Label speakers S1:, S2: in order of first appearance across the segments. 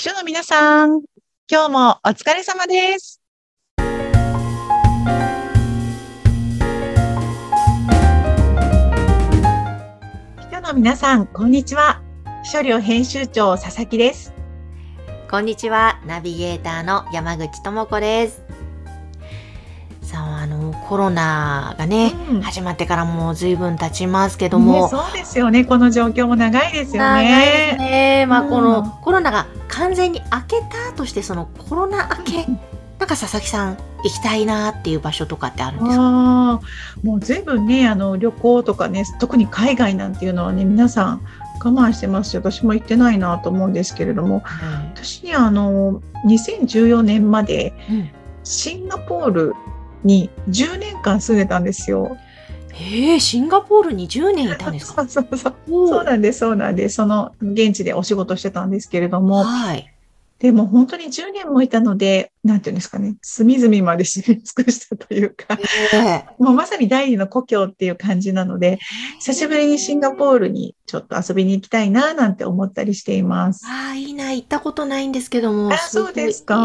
S1: 秘書の皆さん、今日もお疲れ様です。秘書の皆さん、こんにちは。秘書寮編集長佐々木です。
S2: こんにちは、ナビゲーターの山口智子です。さあ、あの、コロナがね、
S1: うん。
S2: 始まってからもう随分経ちますけど
S1: ね
S2: も、
S1: そうですよね。この状況も長いですよね。
S2: ね。まあ、
S1: うん。
S2: このコロナが完全に明けたとして、そのコロナ明け、なんか佐々木さん行きたいなっていう場所とかってあるんですか？
S1: もう随分ね、あの旅行とかね、特に海外なんていうのはね、皆さん我慢してますし、私も行ってないなと思うんですけれども、私にはあの2014年まで
S2: うん。
S1: シンガポールに10年間住んでたんですよ。
S2: へえ、シンガポールに10年いたんですか？
S1: そうそうそう。そうなんです、そうなんです。その現地でお仕事してたんですけれども、
S2: はい。
S1: でも本当に10年もいたので、なんていうんですかね、隅々まで知り尽くしたというか、
S2: ええ
S1: もうまさに第二の故郷っていう感じなので、久しぶりにシンガポールにちょっと遊びに行きたいななんて思ったりしています。
S2: ああ、いいな、行ったことないんですけども。
S1: あそうですか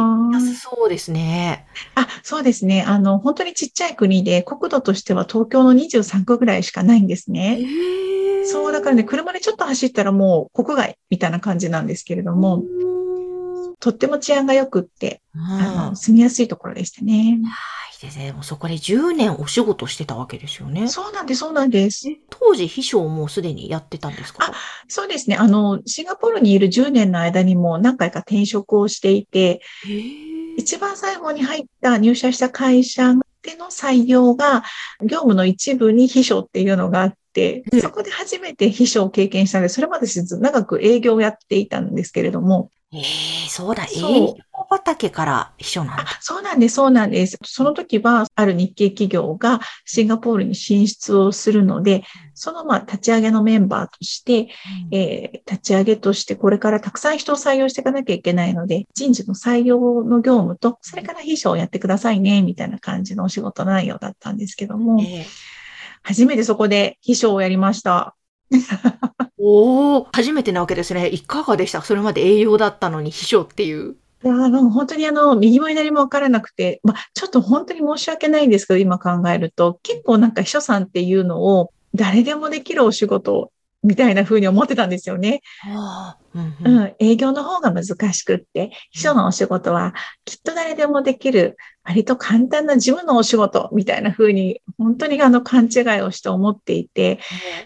S2: そうですね。
S1: あ、そうですね。あの、本当にちっちゃい国で、国土としては東京の23区ぐらいしかないんですね。
S2: へえ
S1: そう、だからね、車でちょっと走ったらもう国外みたいな感じなんですけれども、とっても治安が良くって、
S2: うん、
S1: あの、
S2: あ
S1: 住みやすいところでしたね。
S2: いいですね。もうそこで10年お仕事してたわけですよね。
S1: そうなんです、そうなんです。
S2: え当時、秘書をもうすでにやってたんですか？
S1: そうですね。あの、シンガポールにいる10年の間にも何回か転職をしていて、一番最後に入った、入社した会社での採用が、業務の一部に秘書っていうのがあって
S2: うん、
S1: そこで初めて秘書を経験したので、それまでず長く営業をやっていたんですけれども、
S2: ええそうだ、営業畑から秘書なんだ。
S1: あそうなんです、そうなんです。その時は、ある日系企業がシンガポールに進出をするので、そのまあ立ち上げのメンバーとして、えー立ち上げとしてこれからたくさん人を採用していかなきゃいけないので、人事の採用の業務と、それから秘書をやってくださいね、みたいな感じのお仕事内容だったんですけども、
S2: ええ
S1: 初めてそこで秘書をやりました。
S2: おお初めてなわけですね。いかがでした？それまで営業だったのに秘書っていう。
S1: いやあの、本当にあの、右も左も分からなくて、まあ、ちょっと本当に申し訳ないんですけど、今考えると、結構なんか秘書さんっていうのを、誰でもできるお仕事みたいな風に思ってたんですよね。
S2: うん、
S1: 営業の方が難しくって、秘書のお仕事はきっと誰でもできる、割と簡単な事務のお仕事みたいな風に、本当にあの勘違いをして思っていて、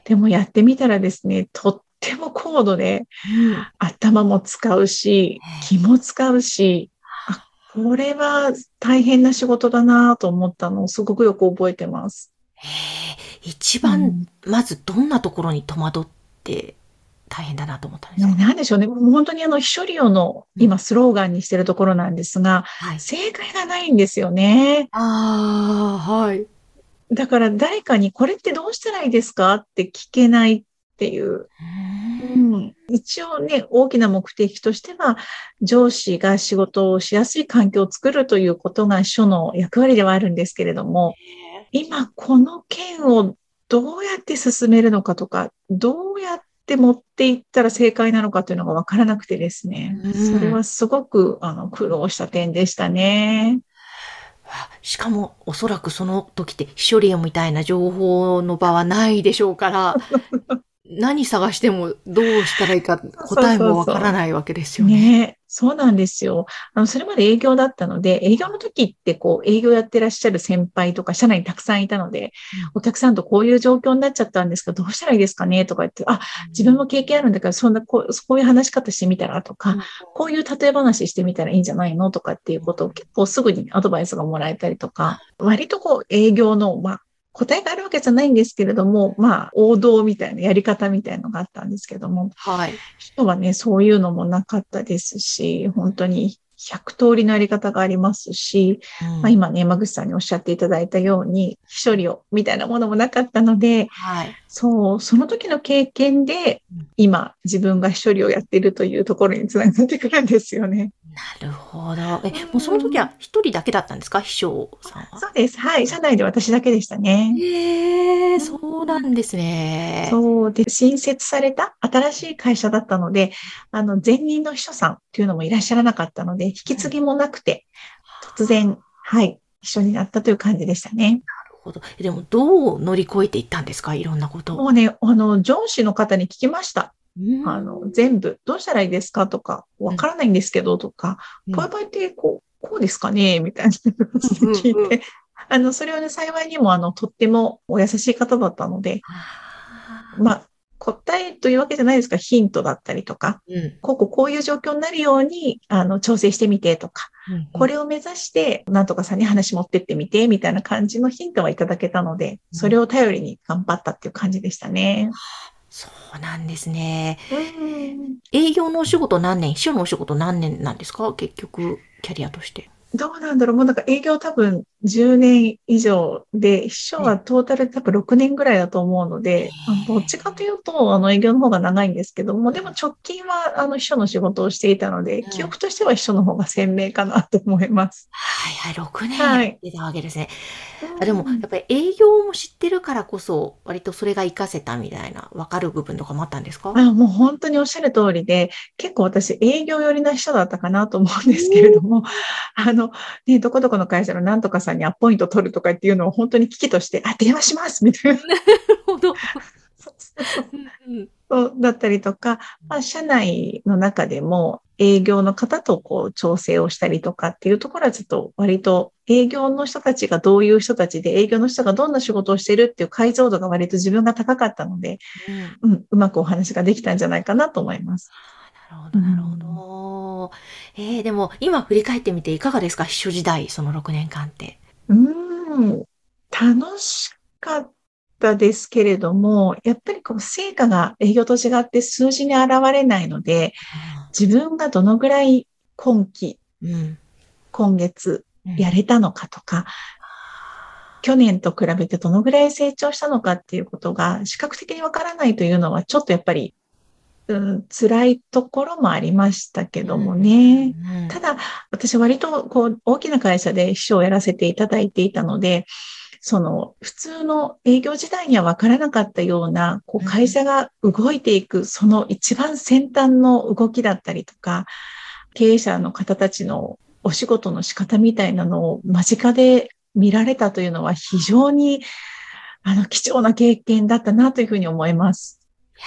S1: でもやってみたらですね、とっても高度で、
S2: うん。
S1: 頭も使うし、気も使うし、あ、これは大変な仕事だなと思ったのをすごくよく覚えてます。
S2: 一
S1: う
S2: 番、
S1: ん。
S2: まずどんなところに戸惑って大変だなと思ったんですか、
S1: ねなんでしょうね。もう本当にあの、秘書利用の今スローガンにしてるところなんですが、
S2: はい。
S1: 正解がないんですよね。
S2: ああ、はい。
S1: だから誰かにこれってどうしたらいいですかって聞けないっていう。うん、一応ね、大きな目的としては、上司が仕事をしやすい環境を作るということが秘書の役割ではあるんですけれども、今この件をどうやって進めるのかとか、どうやって持っていったら正解なのかというのがわからなくてですね、
S2: うん。
S1: それはすごくあの苦労した点でしたね。
S2: しかも、おそらくその時って、秘書利用みたいな情報の場はないでしょうから、何探してもどうしたらいいか答えもわからないわけですよね。
S1: ね。そうなんですよ。あの、それまで営業だったので、営業の時ってこう、営業やってらっしゃる先輩とか、社内にたくさんいたので、お客さんとこういう状況になっちゃったんですけど、どうしたらいいですかねとか言って、あ、自分も経験あるんだから、そんな、こう、こういう話し方してみたらとか、こういう例え話してみたらいいんじゃないのとかっていうことを結構すぐにアドバイスがもらえたりとか、割とこう営業の、まあ、答えがあるわけじゃないんですけれども、まあ、王道みたいなやり方みたいなのがあったんですけども、
S2: はい。
S1: 人はね、そういうのもなかったですし、本当に100通りのやり方がありますし、
S2: うん
S1: まあ、今ね、山口さんにおっしゃっていただいたように、秘書料みたいなものもなかったので、
S2: はい。
S1: そう、その時の経験で
S2: うん、
S1: 今、自分が秘書料をやっているというところにつながってくるんですよね。
S2: なるほど。え、もうその時は一人だけだったんですか？秘書さんは。
S1: そうです。はい。社内で私だけでしたね。
S2: へえ、そうなんですね。
S1: そうで、新設された新しい会社だったので、あの、前任の秘書さんっていうのもいらっしゃらなかったので、引き継ぎもなくて、突然、はい、秘書になったという感じでしたね。
S2: なるほど。でも、どう乗り越えていったんですか？いろんなこと。
S1: もうね、あの、上司の方に聞きました。
S2: うん。
S1: あの、全部、どうしたらいいですか？とか、わからないんですけどとか、
S2: うん。
S1: こういう場合って、こう、こうですかね？みたいな感じで聞
S2: うんうんう
S1: いて、あの、それはね、幸いにも、あの、とってもお優しい方だったので、まあ、答えというわけじゃないですが、ヒントだったりとか、
S2: うん。
S1: こうこうこういう状況になるように、あの、調整してみてとか、
S2: うん
S1: これを目指して、なんとかさんに話持ってってみて、みたいな感じのヒントはいただけたので、それを頼りに頑張ったっていう感じでしたね。
S2: そうなんですね。
S1: うん。
S2: 営業のお仕事何年、秘書のお仕事何年なんですか？結局、キャリアとして。
S1: どうなんだろう。もうなんか営業多分10年以上で、秘書はトータルで多分6年ぐらいだと思うので、どっちかというと、あの営業の方が長いんですけども、でも直近はあの秘書の仕事をしていたので
S2: うん、
S1: 記憶としては秘書の方が鮮明かなと思います。
S2: はいはい、6年
S1: はい
S2: やってたわけですね。あでも、やっぱり営業も知ってるからこそ、割とそれが活かせたみたいな、わかる部分とかもあったんですか？
S1: あもう本当におっしゃる通りで、結構私営業寄りな人だったかなと思うんですけれども、あの、ね、どこどこの会社のなんとかさんにアポイント取るとかっていうのを本当に危機として、あ、電話しますみたいな。
S2: なるほど。
S1: そうだったりとか、まあ、社内の中でも営業の方とこう調整をしたりとかっていうところはちょっと割と営業の人たちがどういう人たちで営業の人がどんな仕事をしてるっていう解像度が割と自分が高かったので、
S2: うん
S1: うん、うまくお話ができたんじゃないかなと思います。
S2: なるほど、なるほど。えー、でも、今振り返ってみていかがですか？秘書時代、その6年間って。
S1: うん、楽しかったですけれども、やっぱりこう成果が営業と違って数字に現れないので、自分がどのぐらい今期、
S2: うん。
S1: 今月
S2: うん。
S1: やれたのかとか、去年と比べてどのぐらい成長したのかっていうことが視覚的にわからないというのはちょっとやっぱり、うん、辛いところもありましたけどもね。
S2: うん
S1: ただ、私割とこう大きな会社で秘書をやらせていただいていたので、その普通の営業時代には分からなかったような、こう
S2: うん
S1: 会社が動いていく、その一番先端の動きだったりとか、経営者の方たちのお仕事の仕方みたいなのを間近で見られたというのは非常にあの貴重な経験だったなというふうに思います。
S2: いや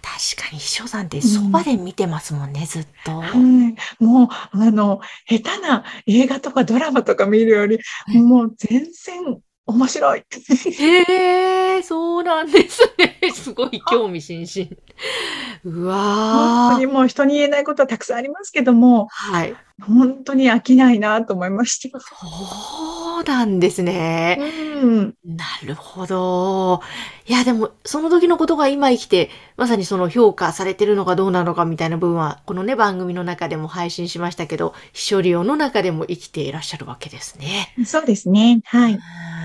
S2: ー確かに秘書さんってそばで見てますもんね、ずっと。
S1: はい。もう、あの、下手な映画とかドラマとか見るより、もう全然面白い。
S2: へえ、そうなんですね。すごい興味津々。う
S1: 本
S2: わー。
S1: 当にもう人に言えないことはたくさんありますけども、
S2: はい。
S1: 本当に飽きないなと思いました。
S2: そうなんですね。
S1: うん。
S2: なるほど。いや、でも、その時のことが今生きて、まさにその評価されてるのかどうなのかみたいな部分は、このね、番組の中でも配信しましたけど、秘書利用の中でも生きていらっしゃるわけですね。
S1: そうですね。はい。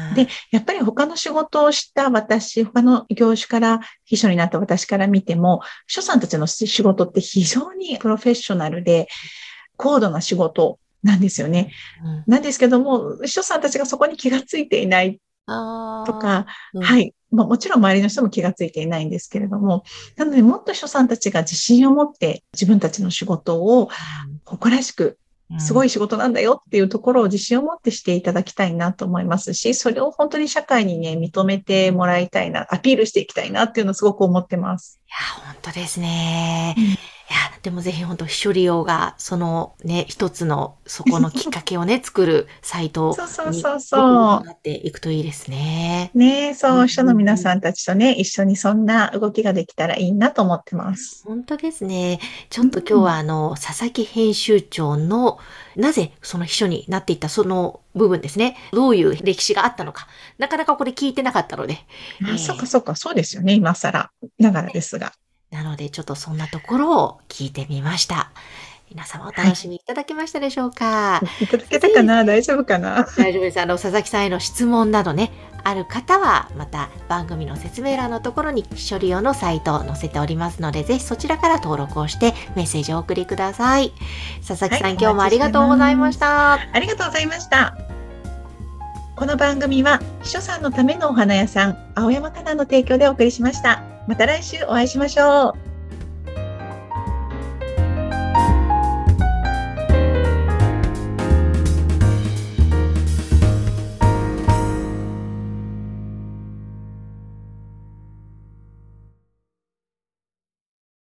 S2: うん
S1: で、やっぱり他の仕事をした私、他の業種から、秘書になった私から見ても、秘書さんたちの仕事って非常にプロフェッショナルで、高度な仕事なんですよね。
S2: うん
S1: なんですけども、秘書さんたちがそこに気がついていないとか、
S2: うん
S1: はい。まあ、もちろん周りの人も気がついていないんですけれども、なのでもっと秘書さんたちが自信を持って自分たちの仕事を誇らしく、すごい仕事なんだよっていうところを自信を持ってしていただきたいなと思いますし、それを本当に社会にね、認めてもらいたいな、アピールしていきたいなっていうのをすごく思ってます。
S2: いや、本当ですね。
S1: うん
S2: いや、でもぜひ本当、秘書利用が、そのね、一つの、そこのきっかけをね、作るサイト
S1: そうそう
S2: に
S1: そうそう。
S2: なっていくといいですね。
S1: ねえ、そうう、
S2: ん
S1: 秘書の皆さんたちとね、一緒にそんな動きができたらいいなと思ってます。
S2: 本当ですね。ちょっと今日はあの、佐々木編集長の、なぜその秘書になっていったその部分ですね。どういう歴史があったのか。なかなかこれ聞いてなかったので。え
S1: あ、
S2: ー
S1: そっかそっか、そうですよね、今更ながらですが。
S2: なので、ちょっとそんなところを聞いてみました。皆様お楽しみいただけましたでしょうか、
S1: いただけたかな？大丈夫かな？
S2: 大丈夫です。あの、佐々木さんへの質問などね、ある方はまた番組の説明欄のところに秘書利用のサイトを載せておりますのでぜひそちらから登録をしてメッセージをお送りください佐々木さん、
S1: はい
S2: 今日もありがとうございました
S1: ありがとうございました。この番組は秘書さんのためのお花屋さん、青山花壇の提供でお送りしました。また来週お会いしましょう。